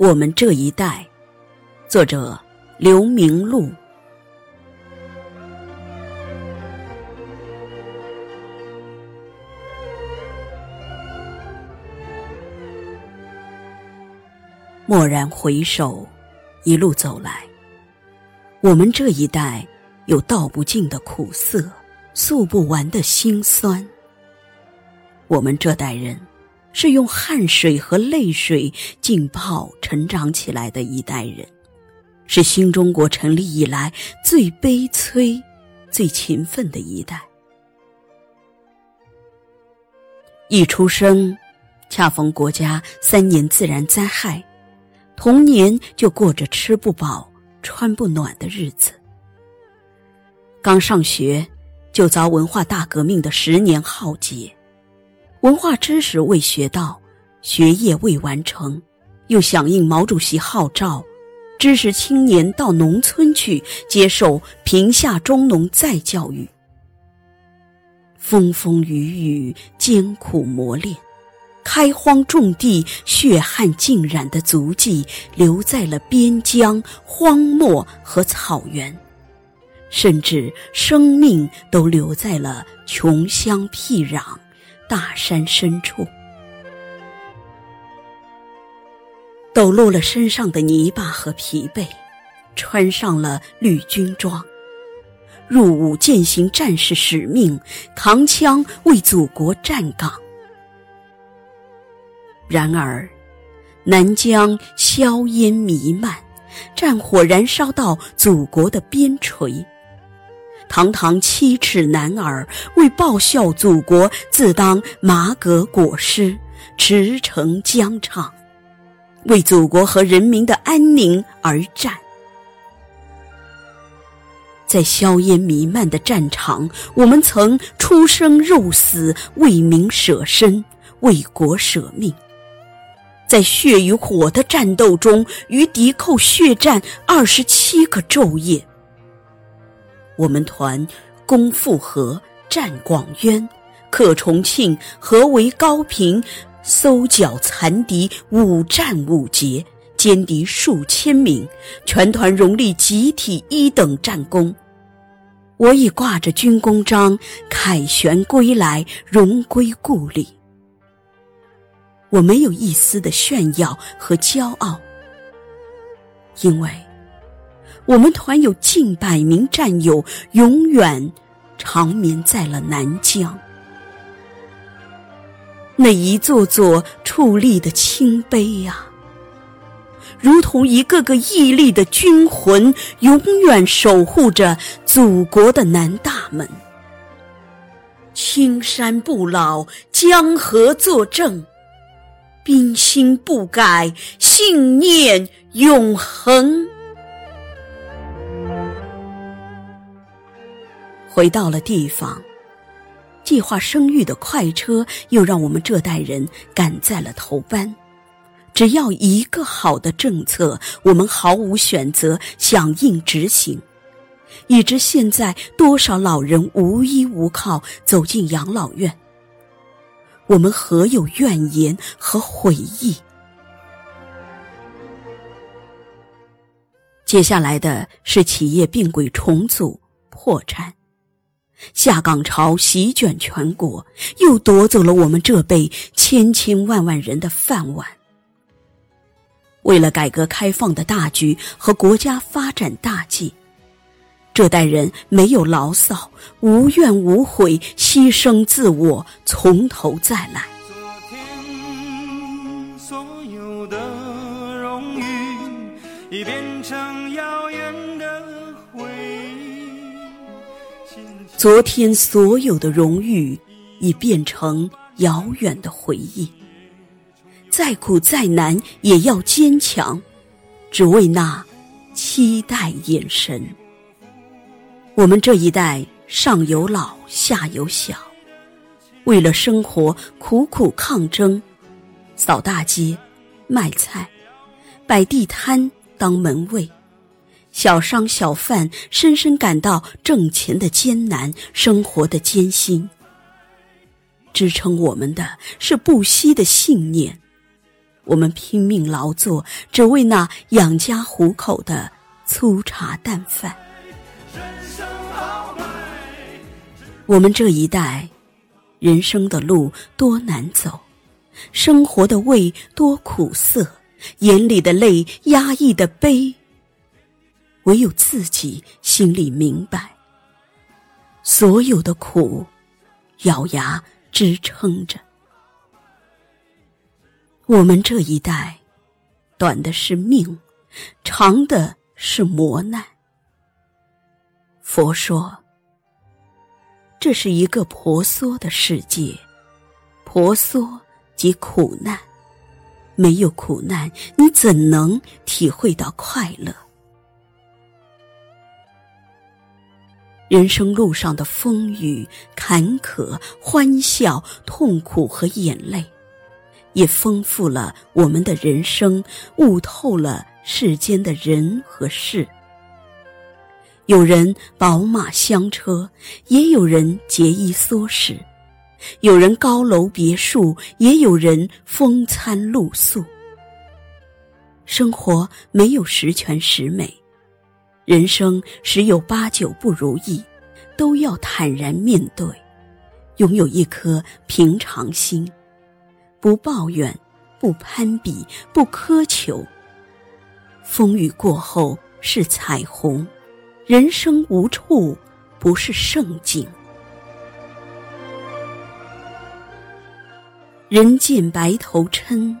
我们这一代，作者刘明禄。蓦然回首，一路走来，我们这一代有道不尽的苦涩，诉不完的辛酸。我们这代人。是用汗水和泪水浸泡成长起来的一代人，是新中国成立以来最悲催、最勤奋的一代。一出生，恰逢国家三年自然灾害，童年就过着吃不饱、穿不暖的日子。刚上学，就遭文化大革命的十年浩劫。文化知识未学到，学业未完成，又响应毛主席号召，知识青年到农村去接受贫下中农再教育。风风雨雨艰苦磨练，开荒种地血汗浸染的足迹留在了边疆、荒漠和草原，甚至生命都留在了穷乡僻壤。大山深处，抖落了身上的泥巴和疲惫，穿上了绿军装，入伍践行战士使命，扛枪为祖国站岗。然而，南疆硝烟弥漫，战火燃烧到祖国的边陲。堂堂七尺男儿，为报效祖国，自当马革裹尸，驰骋疆场，为祖国和人民的安宁而战。在硝烟弥漫的战场，我们曾出生入死，为民舍身，为国舍命。在血与火的战斗中，与敌寇血战二十七个昼夜。我们团攻富河、战广渊、克重庆、合围高平、搜剿残敌，五战五捷，歼敌数千名，全团荣立集体一等战功。我已挂着军功章，凯旋归来，荣归故里。我没有一丝的炫耀和骄傲，因为。我们团有近百名战友永远长眠在了南疆，那一座座矗立的青碑呀，如同一个个屹立的军魂，永远守护着祖国的南大门。青山不老，江河作证，兵心不改，信念永恒。回到了地方，计划生育的快车又让我们这代人赶在了头班。只要一个好的政策，我们毫无选择，响应执行。以致现在多少老人无依无靠，走进养老院，我们何有怨言和悔意？接下来的是企业并轨重组、破产。下岗潮席卷全国，又夺走了我们这辈千千万万人的饭碗。为了改革开放的大局和国家发展大计，这代人没有牢骚，无怨无悔，牺牲自我，从头再来。昨天所有的荣誉，已变昨天所有的荣誉已变成遥远的回忆，再苦再难也要坚强，只为那期待眼神。我们这一代上有老下有小，为了生活苦苦抗争，扫大街、卖菜、摆地摊当门卫。小商小贩深深感到挣钱的艰难，生活的艰辛。支撑我们的是不息的信念，我们拼命劳作，只为那养家糊口的粗茶淡饭。我们这一代，人生的路多难走，生活的味多苦涩，眼里的泪，压抑的悲，唯有自己心里明白。所有的苦，咬牙支撑着。我们这一代，短的是命，长的是磨难。佛说。这是一个婆娑的世界，婆娑即苦难，没有苦难，你怎能体会到快乐？人生路上的风雨、坎坷、欢笑、痛苦和眼泪，也丰富了我们的人生，悟透了世间的人和事。有人宝马香车，也有人节衣缩食；有人高楼别墅，也有人风餐露宿。生活没有十全十美，人生十有八九不如意，都要坦然面对，拥有一颗平常心，不抱怨，不攀比，不苛求。风雨过后是彩虹。人生无处不是胜景。人见白头嗔，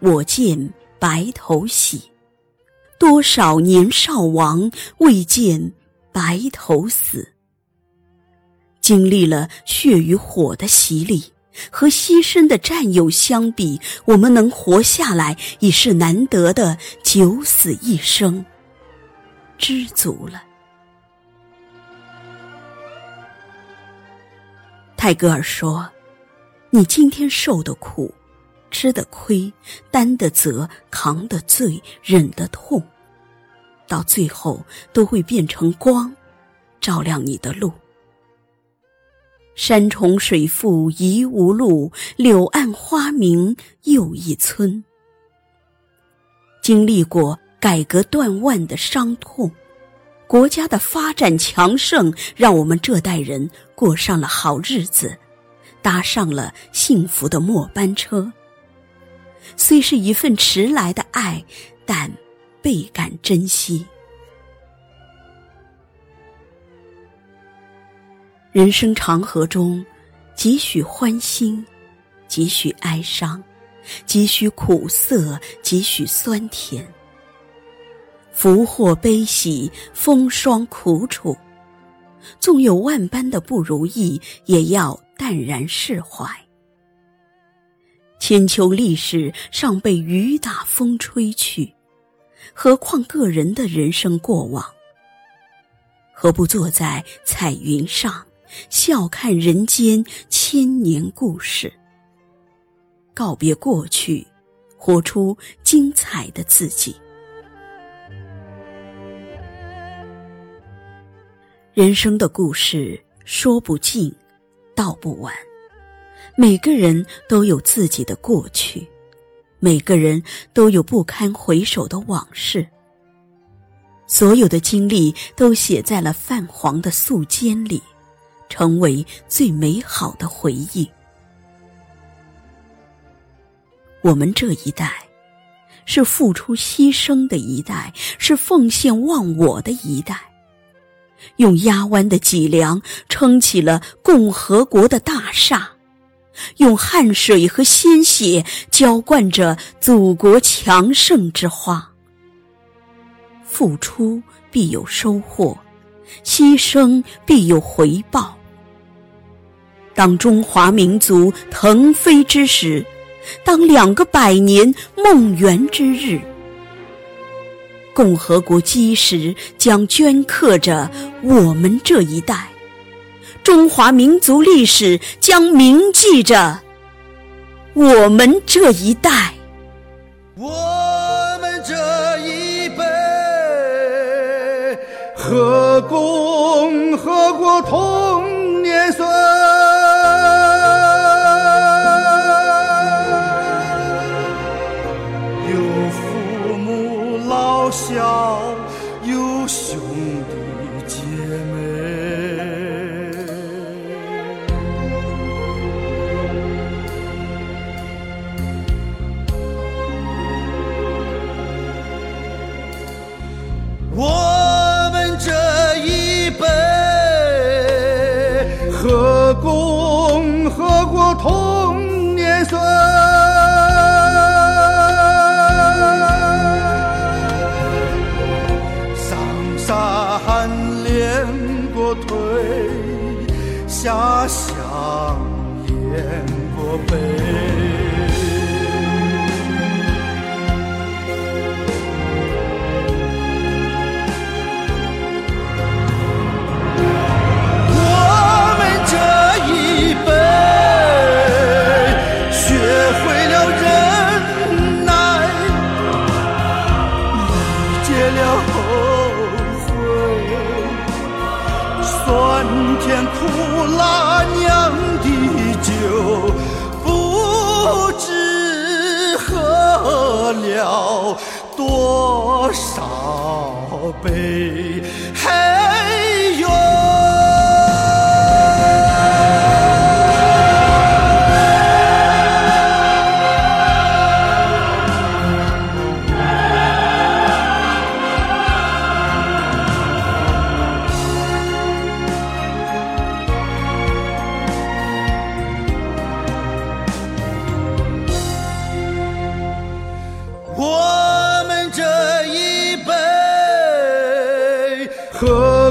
我见白头喜。多少年少亡，未见白头死。经历了血与火的洗礼，和牺牲的战友相比，我们能活下来已是难得的九死一生。知足了。泰戈尔说：“你今天受的苦，吃的亏，担的责，扛的罪，忍的痛，到最后都会变成光，照亮你的路。山重水复疑无路，柳暗花明又一村。经历过改革断腕的伤痛。”国家的发展强盛，让我们这代人过上了好日子，搭上了幸福的末班车。虽是一份迟来的爱，但倍感珍惜。人生长河中，几许欢欣，几许哀伤，几许苦涩，几许酸甜。福祸悲喜，风霜苦楚，纵有万般的不如意，也要淡然释怀。千秋历史尚被雨打风吹去，何况个人的人生过往？何不坐在彩云上，笑看人间千年故事？告别过去，活出精彩的自己。人生的故事说不尽，道不完。每个人都有自己的过去，每个人都有不堪回首的往事。所有的经历都写在了泛黄的素笺里，成为最美好的回忆。我们这一代，是付出牺牲的一代，是奉献忘我的一代。用压弯的脊梁撑起了共和国的大厦，用汗水和鲜血浇灌着祖国强盛之花。付出必有收获，牺牲必有回报。当中华民族腾飞之时，当两个百年梦圆之日。共和国基石将镌刻着我们这一代，中华民族历史将铭记着我们这一代。我们这一辈和共和国同退，遐想雁过北。甜苦辣酿的酒不知喝了多少杯。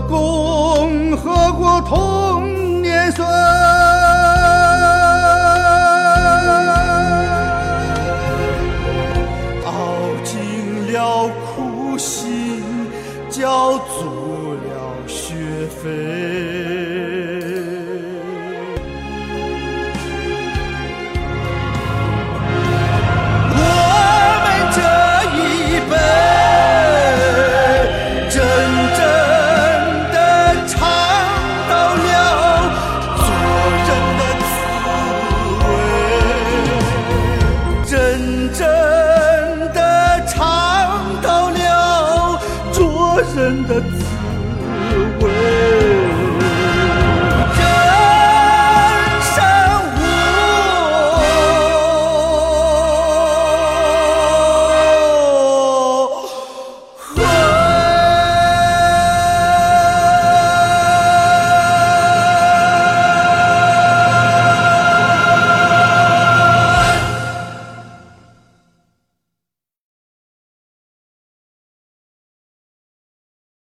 共和国同